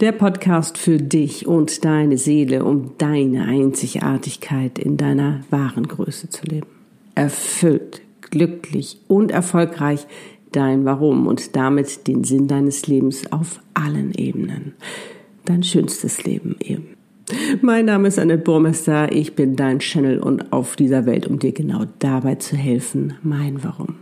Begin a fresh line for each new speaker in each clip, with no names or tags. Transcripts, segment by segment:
Der Podcast für dich und deine Seele, um deine Einzigartigkeit in deiner wahren Größe zu leben. Erfüllt, glücklich und erfolgreich dein Warum und damit den Sinn deines Lebens auf allen Ebenen. Dein schönstes Leben eben. Mein Name ist Annette Burmester, ich bin dein Channel und auf dieser Welt, um dir genau dabei zu helfen, mein Warum.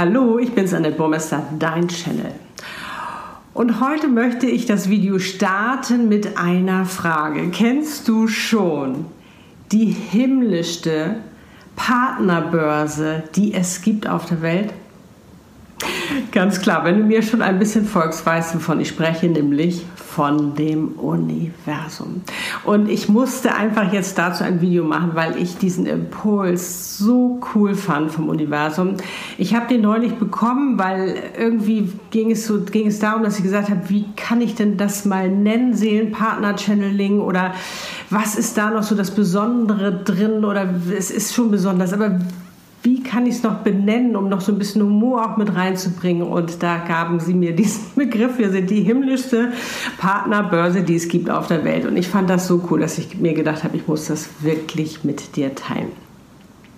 Hallo, ich bin's Annette Burmester, dein Channel. Und heute möchte ich das Video starten mit einer Frage. Kennst du schon die himmlischste Partnerbörse, die es gibt auf der Welt? Ganz klar, wenn du mir schon ein bisschen folgst, weißt du, wovon ich spreche, nämlich von dem Universum. Und ich musste einfach jetzt dazu ein Video machen, weil ich diesen Impuls so cool fand vom Universum. Ich habe den neulich bekommen, weil irgendwie ging es, so, ging es darum, dass ich gesagt habe, wie kann ich denn das mal nennen, Seelenpartner-Channeling oder was ist da noch so das Besondere drin oder es ist schon besonders, aber kann ich es noch benennen, um noch so ein bisschen Humor auch mit reinzubringen. Und da gaben sie mir diesen Begriff. Wir sind die himmlischste Partnerbörse, die es gibt auf der Welt. Und ich fand das so cool, dass ich mir gedacht habe, ich muss das wirklich mit dir teilen.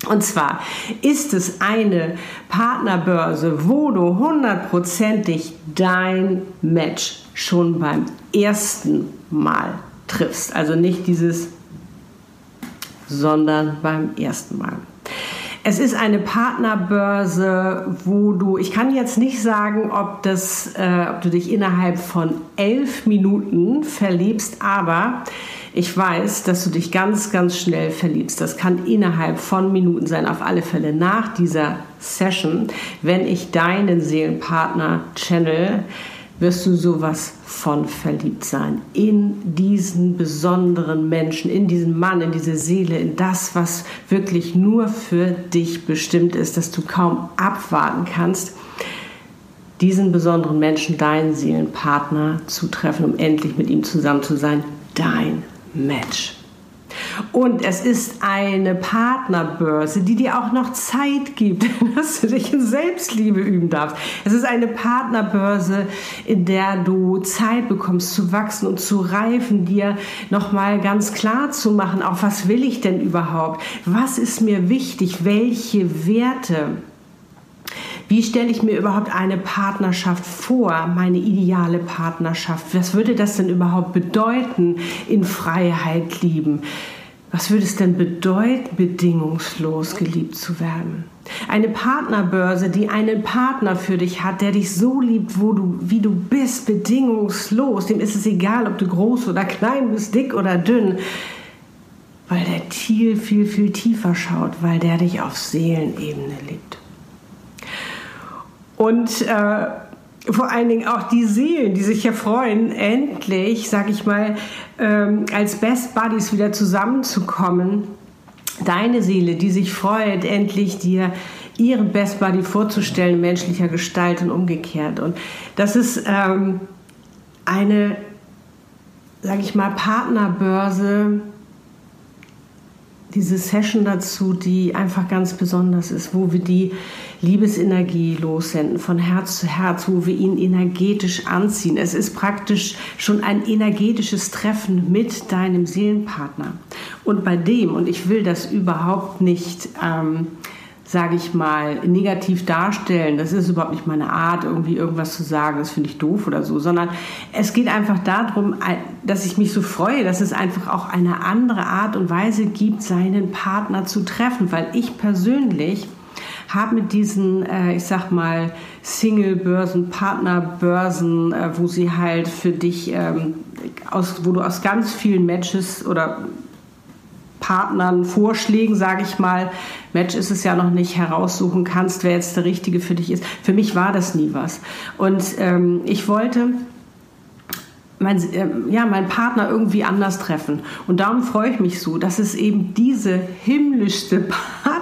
Und zwar ist es eine Partnerbörse, wo du hundertprozentig dein Match schon beim ersten Mal triffst. Also nicht dieses, sondern beim ersten Mal. Es ist eine Partnerbörse, wo du, ich kann jetzt nicht sagen, ob, das, äh, ob du dich innerhalb von elf Minuten verliebst, aber ich weiß, dass du dich ganz, ganz schnell verliebst. Das kann innerhalb von Minuten sein, auf alle Fälle nach dieser Session, wenn ich deinen Seelenpartner channel wirst du sowas von verliebt sein. In diesen besonderen Menschen, in diesen Mann, in diese Seele, in das, was wirklich nur für dich bestimmt ist, dass du kaum abwarten kannst, diesen besonderen Menschen, deinen Seelenpartner zu treffen, um endlich mit ihm zusammen zu sein. Dein Match. Und es ist eine Partnerbörse, die dir auch noch Zeit gibt, dass du dich in Selbstliebe üben darfst. Es ist eine Partnerbörse, in der du Zeit bekommst zu wachsen und zu reifen, dir nochmal ganz klar zu machen, auch was will ich denn überhaupt? Was ist mir wichtig? Welche Werte? Wie stelle ich mir überhaupt eine Partnerschaft vor, meine ideale Partnerschaft? Was würde das denn überhaupt bedeuten, in Freiheit lieben? Was würde es denn bedeuten, bedingungslos geliebt zu werden? Eine Partnerbörse, die einen Partner für dich hat, der dich so liebt, wo du, wie du bist, bedingungslos. Dem ist es egal, ob du groß oder klein bist, dick oder dünn, weil der viel, viel, viel tiefer schaut, weil der dich auf Seelenebene liebt. Und äh, vor allen Dingen auch die Seelen, die sich ja freuen, endlich, sag ich mal, ähm, als Best Buddies wieder zusammenzukommen. Deine Seele, die sich freut, endlich dir ihren Best Buddy vorzustellen, menschlicher Gestalt und umgekehrt. Und das ist ähm, eine, sag ich mal, Partnerbörse, diese Session dazu, die einfach ganz besonders ist, wo wir die Liebesenergie lossenden von Herz zu Herz, wo wir ihn energetisch anziehen. Es ist praktisch schon ein energetisches Treffen mit deinem Seelenpartner. Und bei dem, und ich will das überhaupt nicht, ähm, sage ich mal, negativ darstellen. Das ist überhaupt nicht meine Art, irgendwie irgendwas zu sagen, das finde ich doof oder so, sondern es geht einfach darum, dass ich mich so freue, dass es einfach auch eine andere Art und Weise gibt, seinen Partner zu treffen, weil ich persönlich habe mit diesen, äh, ich sag mal, Single-Börsen, Partnerbörsen, äh, wo sie halt für dich, ähm, aus, wo du aus ganz vielen Matches oder Partnern, Vorschlägen, sage ich mal, Match ist es ja noch nicht, heraussuchen kannst, wer jetzt der Richtige für dich ist. Für mich war das nie was. Und ähm, ich wollte mein, äh, ja, meinen Partner irgendwie anders treffen. Und darum freue ich mich so, dass es eben diese himmlischste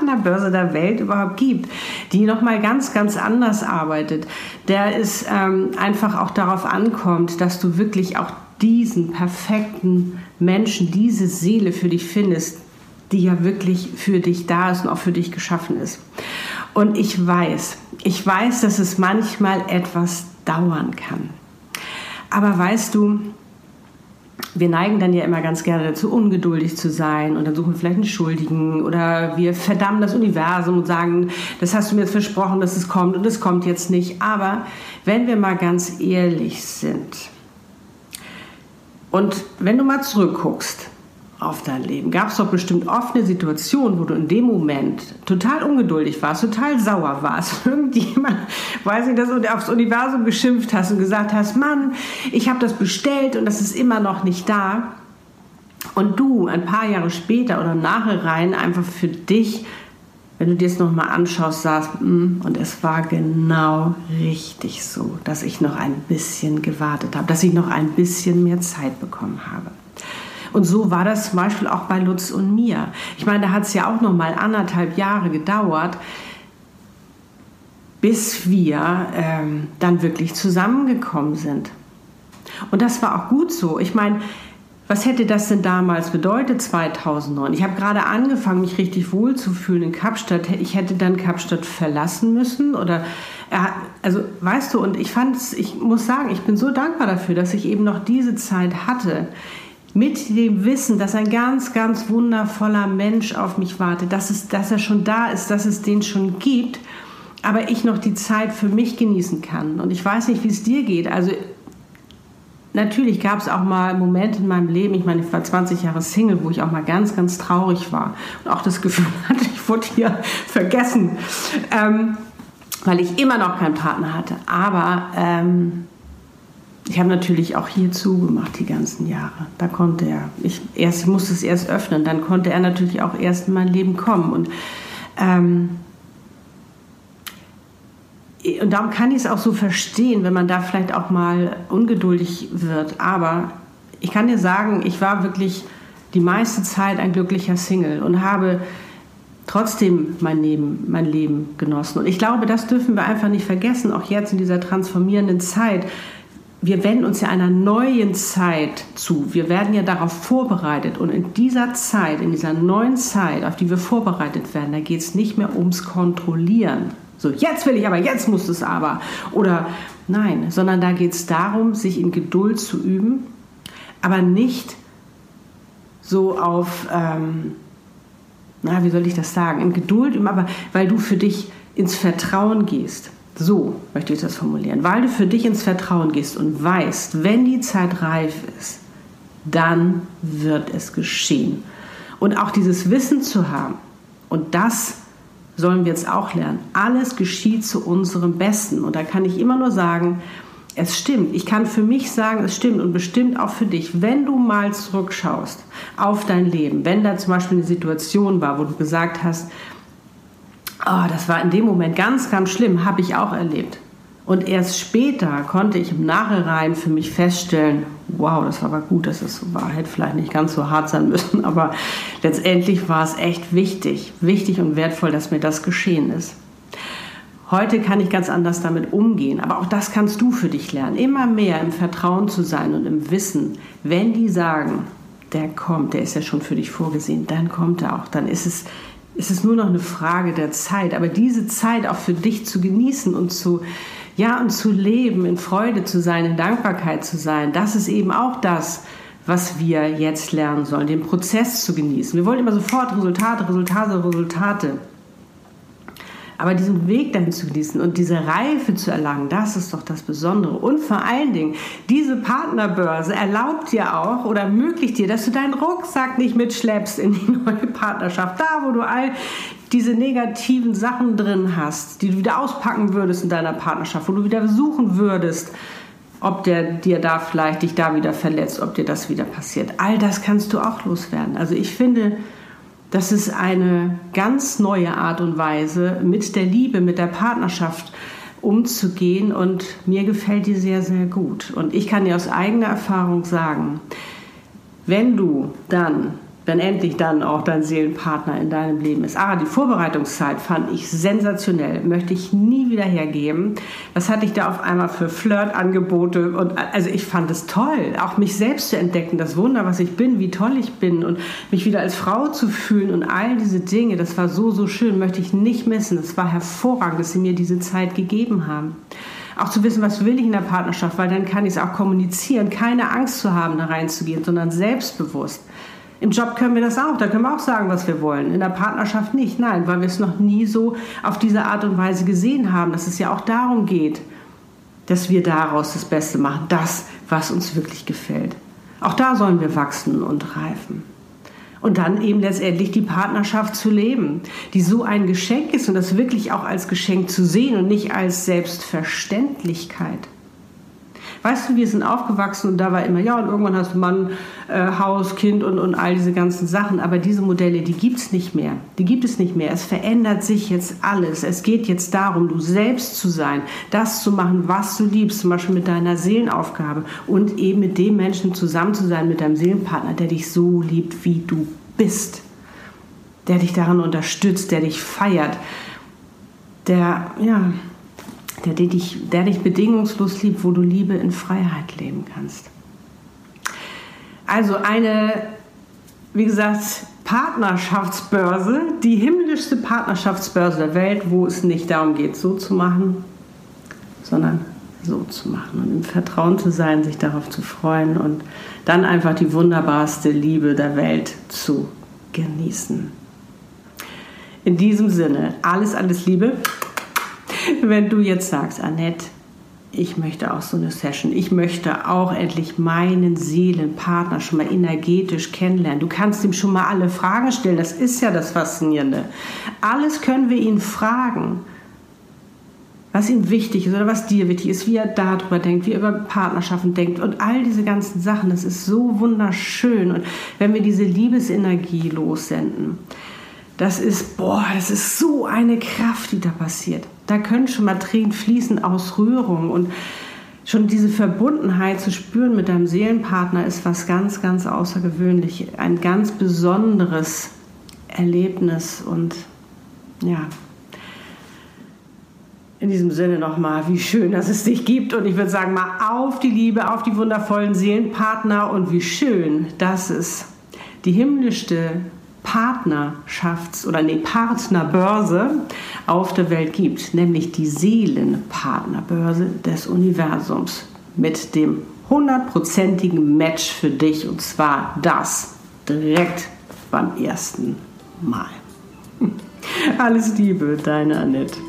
Partnerbörse der Welt überhaupt gibt, die nochmal ganz, ganz anders arbeitet, der es ähm, einfach auch darauf ankommt, dass du wirklich auch diesen perfekten Menschen, diese Seele für dich findest, die ja wirklich für dich da ist und auch für dich geschaffen ist. Und ich weiß, ich weiß, dass es manchmal etwas dauern kann. Aber weißt du, wir neigen dann ja immer ganz gerne dazu, ungeduldig zu sein und dann suchen wir vielleicht einen Schuldigen oder wir verdammen das Universum und sagen, das hast du mir jetzt versprochen, dass es kommt und es kommt jetzt nicht. Aber wenn wir mal ganz ehrlich sind und wenn du mal zurückguckst, auf dein Leben? Gab es doch bestimmt oft eine Situation, wo du in dem Moment total ungeduldig warst, total sauer warst, irgendjemand, weiß nicht, dass du aufs Universum geschimpft hast und gesagt hast, Mann, ich habe das bestellt und das ist immer noch nicht da. Und du ein paar Jahre später oder nachher rein einfach für dich, wenn du dir es nochmal anschaust, sagst, mm, und es war genau richtig so, dass ich noch ein bisschen gewartet habe, dass ich noch ein bisschen mehr Zeit bekommen habe. Und so war das zum Beispiel auch bei Lutz und mir. Ich meine, da hat es ja auch noch mal anderthalb Jahre gedauert, bis wir ähm, dann wirklich zusammengekommen sind. Und das war auch gut so. Ich meine, was hätte das denn damals bedeutet, 2009? Ich habe gerade angefangen, mich richtig wohl zu fühlen in Kapstadt. Ich hätte dann Kapstadt verlassen müssen oder, also weißt du, und ich fand es, ich muss sagen, ich bin so dankbar dafür, dass ich eben noch diese Zeit hatte mit dem Wissen, dass ein ganz, ganz wundervoller Mensch auf mich wartet, dass, es, dass er schon da ist, dass es den schon gibt, aber ich noch die Zeit für mich genießen kann. Und ich weiß nicht, wie es dir geht. Also natürlich gab es auch mal Momente in meinem Leben, ich meine, ich war 20 Jahre Single, wo ich auch mal ganz, ganz traurig war und auch das Gefühl hatte, ich wurde hier vergessen, ähm, weil ich immer noch keinen Partner hatte. Aber ähm, ich habe natürlich auch hier zugemacht die ganzen Jahre. Da konnte er, ich, erst, ich musste es erst öffnen, dann konnte er natürlich auch erst in mein Leben kommen. Und, ähm, und darum kann ich es auch so verstehen, wenn man da vielleicht auch mal ungeduldig wird. Aber ich kann dir sagen, ich war wirklich die meiste Zeit ein glücklicher Single und habe trotzdem mein Leben, mein Leben genossen. Und ich glaube, das dürfen wir einfach nicht vergessen, auch jetzt in dieser transformierenden Zeit wir wenden uns ja einer neuen Zeit zu. Wir werden ja darauf vorbereitet. Und in dieser Zeit, in dieser neuen Zeit, auf die wir vorbereitet werden, da geht es nicht mehr ums Kontrollieren. So, jetzt will ich aber, jetzt muss es aber. Oder nein, sondern da geht es darum, sich in Geduld zu üben, aber nicht so auf, ähm, na, wie soll ich das sagen, in Geduld üben, aber weil du für dich ins Vertrauen gehst. So möchte ich das formulieren. Weil du für dich ins Vertrauen gehst und weißt, wenn die Zeit reif ist, dann wird es geschehen. Und auch dieses Wissen zu haben, und das sollen wir jetzt auch lernen, alles geschieht zu unserem Besten. Und da kann ich immer nur sagen, es stimmt. Ich kann für mich sagen, es stimmt und bestimmt auch für dich. Wenn du mal zurückschaust auf dein Leben, wenn da zum Beispiel eine Situation war, wo du gesagt hast, Oh, das war in dem Moment ganz, ganz schlimm, habe ich auch erlebt. Und erst später konnte ich im Nachhinein für mich feststellen, wow, das war aber gut, dass es so war. Hätte vielleicht nicht ganz so hart sein müssen, aber letztendlich war es echt wichtig, wichtig und wertvoll, dass mir das geschehen ist. Heute kann ich ganz anders damit umgehen, aber auch das kannst du für dich lernen. Immer mehr im Vertrauen zu sein und im Wissen, wenn die sagen, der kommt, der ist ja schon für dich vorgesehen, dann kommt er auch. Dann ist es ist es nur noch eine Frage der Zeit. Aber diese Zeit auch für dich zu genießen und zu, ja, und zu leben, in Freude zu sein, in Dankbarkeit zu sein, das ist eben auch das, was wir jetzt lernen sollen, den Prozess zu genießen. Wir wollen immer sofort Resultate, Resultate, Resultate. Aber diesen Weg dahin zu genießen und diese Reife zu erlangen, das ist doch das Besondere. Und vor allen Dingen, diese Partnerbörse erlaubt dir auch oder ermöglicht dir, dass du deinen Rucksack nicht mitschleppst in die neue Partnerschaft. Da, wo du all diese negativen Sachen drin hast, die du wieder auspacken würdest in deiner Partnerschaft, wo du wieder suchen würdest, ob der dir da vielleicht dich da wieder verletzt, ob dir das wieder passiert. All das kannst du auch loswerden. Also ich finde, das ist eine ganz neue Art und Weise, mit der Liebe, mit der Partnerschaft umzugehen und mir gefällt die sehr, sehr gut. Und ich kann dir aus eigener Erfahrung sagen, wenn du dann wenn endlich dann auch dein Seelenpartner in deinem Leben ist. Ah, die Vorbereitungszeit fand ich sensationell, möchte ich nie wieder hergeben. Was hatte ich da auf einmal für Flirtangebote und also ich fand es toll, auch mich selbst zu entdecken, das Wunder, was ich bin, wie toll ich bin und mich wieder als Frau zu fühlen und all diese Dinge, das war so so schön, möchte ich nicht missen. Es war hervorragend, dass sie mir diese Zeit gegeben haben auch zu wissen, was will ich in der Partnerschaft, weil dann kann ich es auch kommunizieren, keine Angst zu haben, da reinzugehen, sondern selbstbewusst. Im Job können wir das auch, da können wir auch sagen, was wir wollen. In der Partnerschaft nicht, nein, weil wir es noch nie so auf diese Art und Weise gesehen haben, dass es ja auch darum geht, dass wir daraus das Beste machen, das, was uns wirklich gefällt. Auch da sollen wir wachsen und reifen. Und dann eben letztendlich die Partnerschaft zu leben, die so ein Geschenk ist und das wirklich auch als Geschenk zu sehen und nicht als Selbstverständlichkeit. Weißt du, wir sind aufgewachsen und da war immer, ja, und irgendwann hast du Mann, äh, Haus, Kind und, und all diese ganzen Sachen. Aber diese Modelle, die gibt es nicht mehr. Die gibt es nicht mehr. Es verändert sich jetzt alles. Es geht jetzt darum, du selbst zu sein, das zu machen, was du liebst, zum Beispiel mit deiner Seelenaufgabe und eben mit dem Menschen zusammen zu sein, mit deinem Seelenpartner, der dich so liebt, wie du bist. Der dich daran unterstützt, der dich feiert, der, ja, der dich, der dich bedingungslos liebt, wo du Liebe in Freiheit leben kannst. Also eine, wie gesagt, Partnerschaftsbörse, die himmlischste Partnerschaftsbörse der Welt, wo es nicht darum geht, so zu machen, sondern so zu machen und im Vertrauen zu sein, sich darauf zu freuen und dann einfach die wunderbarste Liebe der Welt zu genießen. In diesem Sinne, alles, alles Liebe wenn du jetzt sagst, Annette, ich möchte auch so eine Session. Ich möchte auch endlich meinen Seelenpartner schon mal energetisch kennenlernen. Du kannst ihm schon mal alle Fragen stellen. Das ist ja das Faszinierende. Alles können wir ihn fragen, was ihm wichtig ist oder was dir wichtig ist, wie er darüber denkt, wie er über Partnerschaften denkt und all diese ganzen Sachen. Das ist so wunderschön. Und wenn wir diese Liebesenergie lossenden, das ist, boah, das ist so eine Kraft, die da passiert. Da können schon mal Tränen fließen aus Rührung und schon diese Verbundenheit zu spüren mit deinem Seelenpartner ist was ganz, ganz außergewöhnlich. Ein ganz besonderes Erlebnis und ja, in diesem Sinne nochmal, wie schön, dass es dich gibt. Und ich würde sagen, mal auf die Liebe, auf die wundervollen Seelenpartner und wie schön, dass es die himmlischste Partnerschafts- oder nee, Partnerbörse auf der Welt gibt, nämlich die Seelenpartnerbörse des Universums mit dem hundertprozentigen Match für dich und zwar das direkt beim ersten Mal. Alles Liebe, deine Annette.